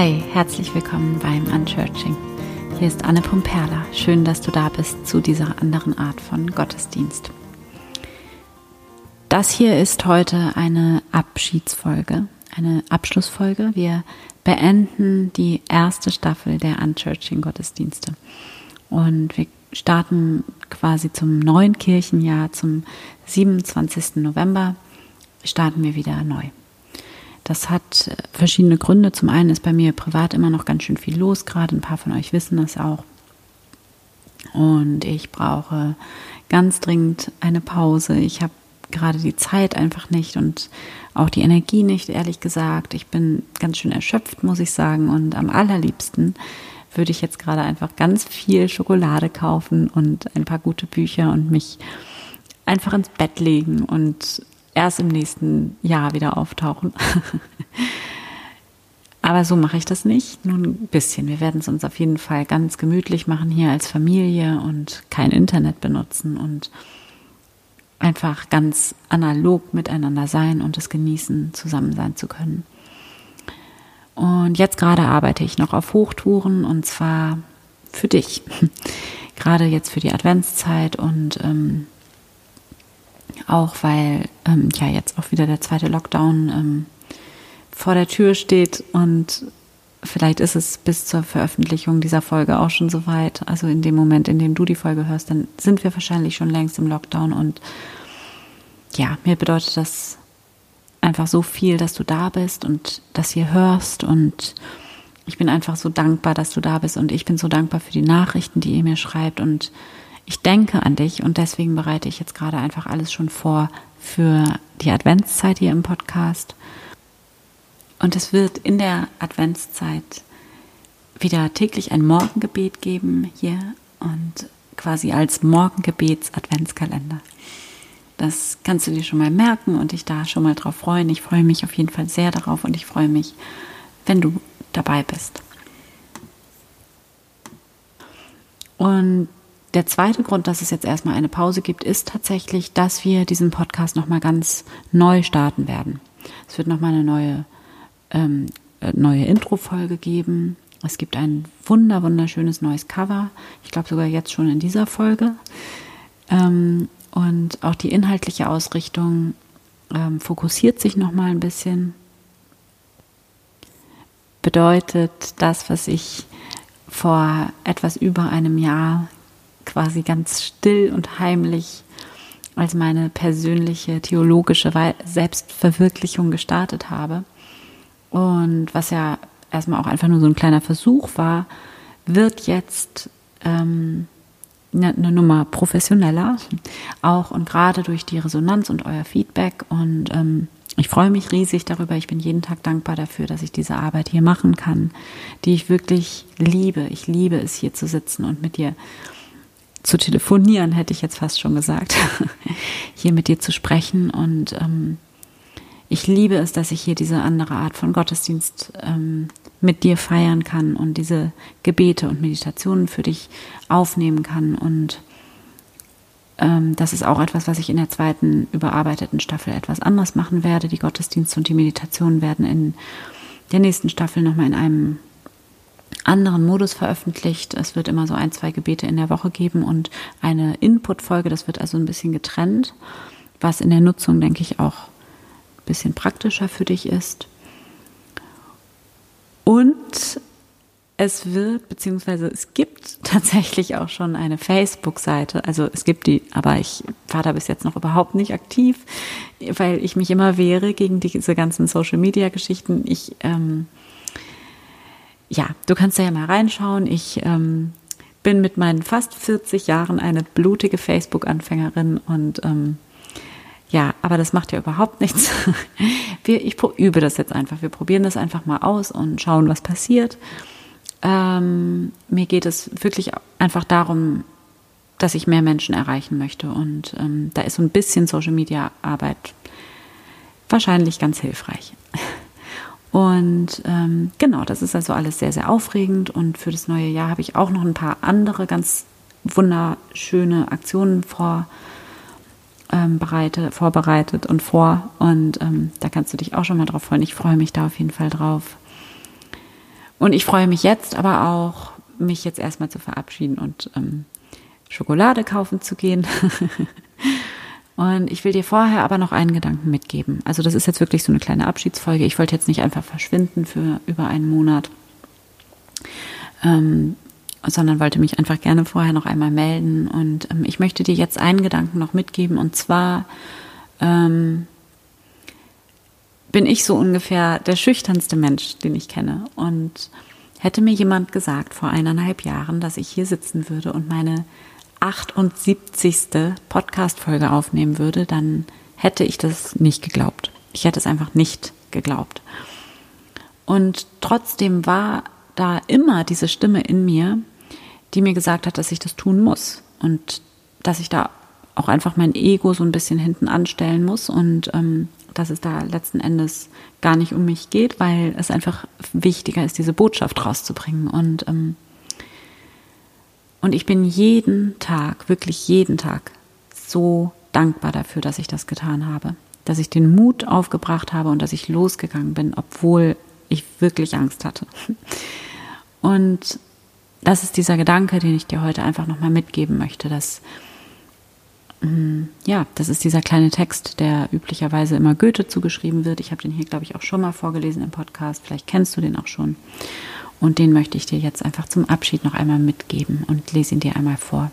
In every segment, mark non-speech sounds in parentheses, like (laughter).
Hi, herzlich willkommen beim Unchurching. Hier ist Anne Pumperla. Schön, dass du da bist zu dieser anderen Art von Gottesdienst. Das hier ist heute eine Abschiedsfolge, eine Abschlussfolge. Wir beenden die erste Staffel der Unchurching Gottesdienste. Und wir starten quasi zum neuen Kirchenjahr, zum 27. November, starten wir wieder neu. Das hat verschiedene Gründe. Zum einen ist bei mir privat immer noch ganz schön viel los, gerade ein paar von euch wissen das auch. Und ich brauche ganz dringend eine Pause. Ich habe gerade die Zeit einfach nicht und auch die Energie nicht, ehrlich gesagt. Ich bin ganz schön erschöpft, muss ich sagen. Und am allerliebsten würde ich jetzt gerade einfach ganz viel Schokolade kaufen und ein paar gute Bücher und mich einfach ins Bett legen und erst im nächsten Jahr wieder auftauchen. (laughs) Aber so mache ich das nicht. Nun ein bisschen. Wir werden es uns auf jeden Fall ganz gemütlich machen hier als Familie und kein Internet benutzen und einfach ganz analog miteinander sein und es genießen, zusammen sein zu können. Und jetzt gerade arbeite ich noch auf Hochtouren und zwar für dich. (laughs) gerade jetzt für die Adventszeit und ähm, auch weil ähm, ja jetzt auch wieder der zweite Lockdown ähm, vor der Tür steht und vielleicht ist es bis zur Veröffentlichung dieser Folge auch schon soweit. Also in dem Moment, in dem du die Folge hörst, dann sind wir wahrscheinlich schon längst im Lockdown und ja, mir bedeutet das einfach so viel, dass du da bist und das hier hörst und ich bin einfach so dankbar, dass du da bist und ich bin so dankbar für die Nachrichten, die ihr mir schreibt und ich denke an dich und deswegen bereite ich jetzt gerade einfach alles schon vor für die Adventszeit hier im Podcast. Und es wird in der Adventszeit wieder täglich ein Morgengebet geben hier und quasi als Morgengebets-Adventskalender. Das kannst du dir schon mal merken und dich da schon mal drauf freuen. Ich freue mich auf jeden Fall sehr darauf und ich freue mich, wenn du dabei bist. Und der zweite Grund, dass es jetzt erstmal eine Pause gibt, ist tatsächlich, dass wir diesen Podcast nochmal ganz neu starten werden. Es wird nochmal eine neue, ähm, äh, neue Intro-Folge geben. Es gibt ein wunder, wunderschönes neues Cover. Ich glaube sogar jetzt schon in dieser Folge. Ähm, und auch die inhaltliche Ausrichtung ähm, fokussiert sich nochmal ein bisschen. Bedeutet das, was ich vor etwas über einem Jahr quasi ganz still und heimlich als meine persönliche theologische Selbstverwirklichung gestartet habe. Und was ja erstmal auch einfach nur so ein kleiner Versuch war, wird jetzt ähm, eine, eine Nummer professioneller, auch und gerade durch die Resonanz und euer Feedback. Und ähm, ich freue mich riesig darüber. Ich bin jeden Tag dankbar dafür, dass ich diese Arbeit hier machen kann, die ich wirklich liebe. Ich liebe es, hier zu sitzen und mit dir zu telefonieren, hätte ich jetzt fast schon gesagt, (laughs) hier mit dir zu sprechen. Und ähm, ich liebe es, dass ich hier diese andere Art von Gottesdienst ähm, mit dir feiern kann und diese Gebete und Meditationen für dich aufnehmen kann. Und ähm, das ist auch etwas, was ich in der zweiten überarbeiteten Staffel etwas anders machen werde. Die Gottesdienste und die Meditationen werden in der nächsten Staffel nochmal in einem anderen Modus veröffentlicht. Es wird immer so ein, zwei Gebete in der Woche geben und eine Input-Folge. Das wird also ein bisschen getrennt, was in der Nutzung, denke ich, auch ein bisschen praktischer für dich ist. Und es wird, beziehungsweise es gibt (laughs) tatsächlich auch schon eine Facebook-Seite. Also es gibt die, aber ich war da bis jetzt noch überhaupt nicht aktiv, weil ich mich immer wehre gegen diese ganzen Social-Media-Geschichten. Ich ähm, ja, du kannst da ja mal reinschauen. Ich ähm, bin mit meinen fast 40 Jahren eine blutige Facebook-Anfängerin und ähm, ja, aber das macht ja überhaupt nichts. (laughs) Wir, ich übe das jetzt einfach. Wir probieren das einfach mal aus und schauen, was passiert. Ähm, mir geht es wirklich einfach darum, dass ich mehr Menschen erreichen möchte. Und ähm, da ist so ein bisschen Social Media Arbeit wahrscheinlich ganz hilfreich. (laughs) Und ähm, genau, das ist also alles sehr, sehr aufregend. Und für das neue Jahr habe ich auch noch ein paar andere ganz wunderschöne Aktionen vor, ähm, bereite, vorbereitet und vor. Und ähm, da kannst du dich auch schon mal drauf freuen. Ich freue mich da auf jeden Fall drauf. Und ich freue mich jetzt aber auch, mich jetzt erstmal zu verabschieden und ähm, Schokolade kaufen zu gehen. (laughs) und ich will dir vorher aber noch einen Gedanken mitgeben. Also das ist jetzt wirklich so eine kleine Abschiedsfolge. Ich wollte jetzt nicht einfach verschwinden für über einen Monat, ähm, sondern wollte mich einfach gerne vorher noch einmal melden. Und ähm, ich möchte dir jetzt einen Gedanken noch mitgeben. Und zwar ähm, bin ich so ungefähr der schüchternste Mensch, den ich kenne. Und hätte mir jemand gesagt vor eineinhalb Jahren, dass ich hier sitzen würde und meine 78. Podcast-Folge aufnehmen würde, dann hätte ich das nicht geglaubt. Ich hätte es einfach nicht geglaubt. Und trotzdem war da immer diese Stimme in mir, die mir gesagt hat, dass ich das tun muss und dass ich da auch einfach mein Ego so ein bisschen hinten anstellen muss und ähm, dass es da letzten Endes gar nicht um mich geht, weil es einfach wichtiger ist, diese Botschaft rauszubringen. Und, ähm, und ich bin jeden Tag, wirklich jeden Tag so dankbar dafür, dass ich das getan habe. Dass ich den Mut aufgebracht habe und dass ich losgegangen bin, obwohl ich wirklich Angst hatte. Und das ist dieser Gedanke, den ich dir heute einfach nochmal mitgeben möchte, dass Mhm. ja, das ist dieser kleine Text, der üblicherweise immer Goethe zugeschrieben wird. Ich habe den hier, glaube ich, auch schon mal vorgelesen im Podcast. Vielleicht kennst du den auch schon. Und den möchte ich dir jetzt einfach zum Abschied noch einmal mitgeben und lese ihn dir einmal vor.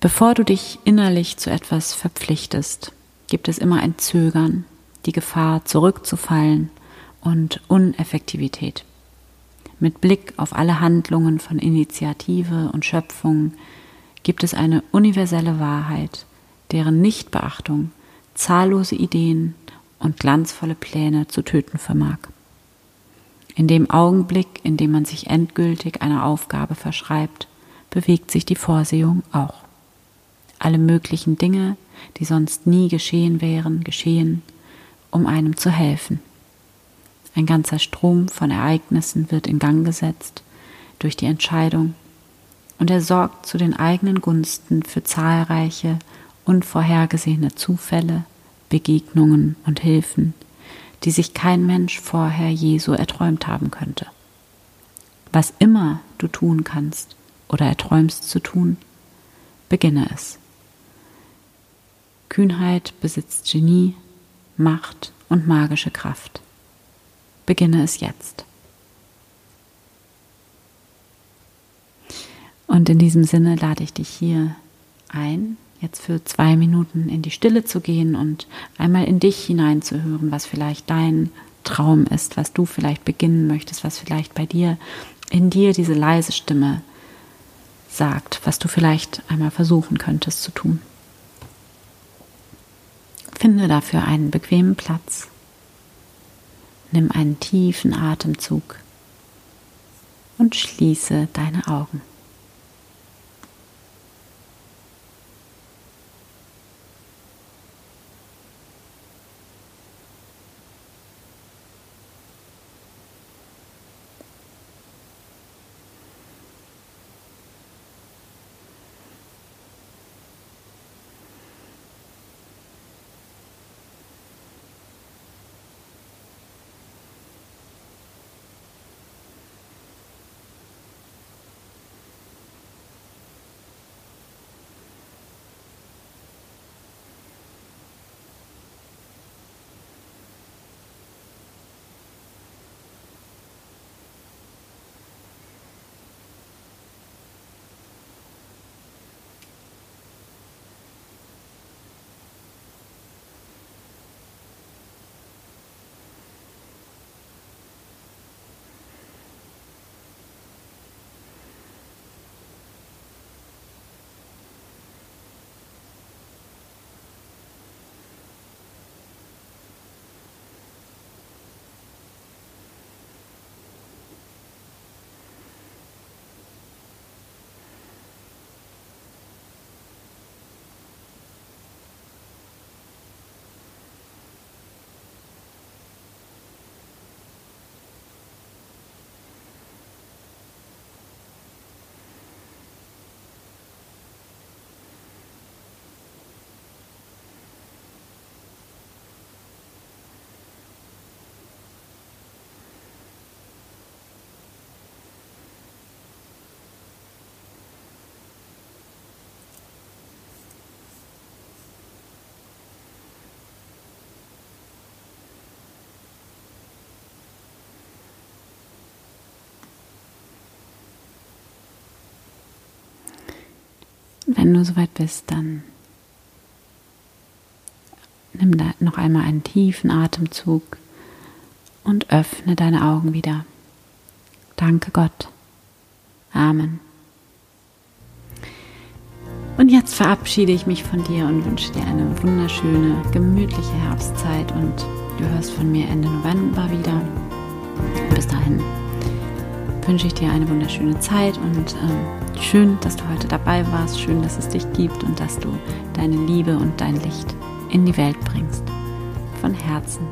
Bevor du dich innerlich zu etwas verpflichtest, gibt es immer ein Zögern, die Gefahr, zurückzufallen und Uneffektivität. Mit Blick auf alle Handlungen von Initiative und Schöpfung gibt es eine universelle Wahrheit, deren Nichtbeachtung zahllose Ideen und glanzvolle Pläne zu töten vermag. In dem Augenblick, in dem man sich endgültig einer Aufgabe verschreibt, bewegt sich die Vorsehung auch. Alle möglichen Dinge, die sonst nie geschehen wären, geschehen, um einem zu helfen. Ein ganzer Strom von Ereignissen wird in Gang gesetzt durch die Entscheidung, und er sorgt zu den eigenen Gunsten für zahlreiche unvorhergesehene Zufälle, Begegnungen und Hilfen, die sich kein Mensch vorher je so erträumt haben könnte. Was immer du tun kannst oder erträumst zu tun, beginne es. Kühnheit besitzt Genie, Macht und magische Kraft. Beginne es jetzt. Und in diesem Sinne lade ich dich hier ein, jetzt für zwei Minuten in die Stille zu gehen und einmal in dich hineinzuhören, was vielleicht dein Traum ist, was du vielleicht beginnen möchtest, was vielleicht bei dir in dir diese leise Stimme sagt, was du vielleicht einmal versuchen könntest zu tun. Finde dafür einen bequemen Platz. Nimm einen tiefen Atemzug und schließe deine Augen. Wenn du soweit bist, dann nimm da noch einmal einen tiefen Atemzug und öffne deine Augen wieder. Danke Gott. Amen. Und jetzt verabschiede ich mich von dir und wünsche dir eine wunderschöne, gemütliche Herbstzeit und du hörst von mir Ende November wieder. Bis dahin wünsche ich dir eine wunderschöne Zeit und ähm, schön, dass du heute dabei warst, schön, dass es dich gibt und dass du deine Liebe und dein Licht in die Welt bringst. Von Herzen,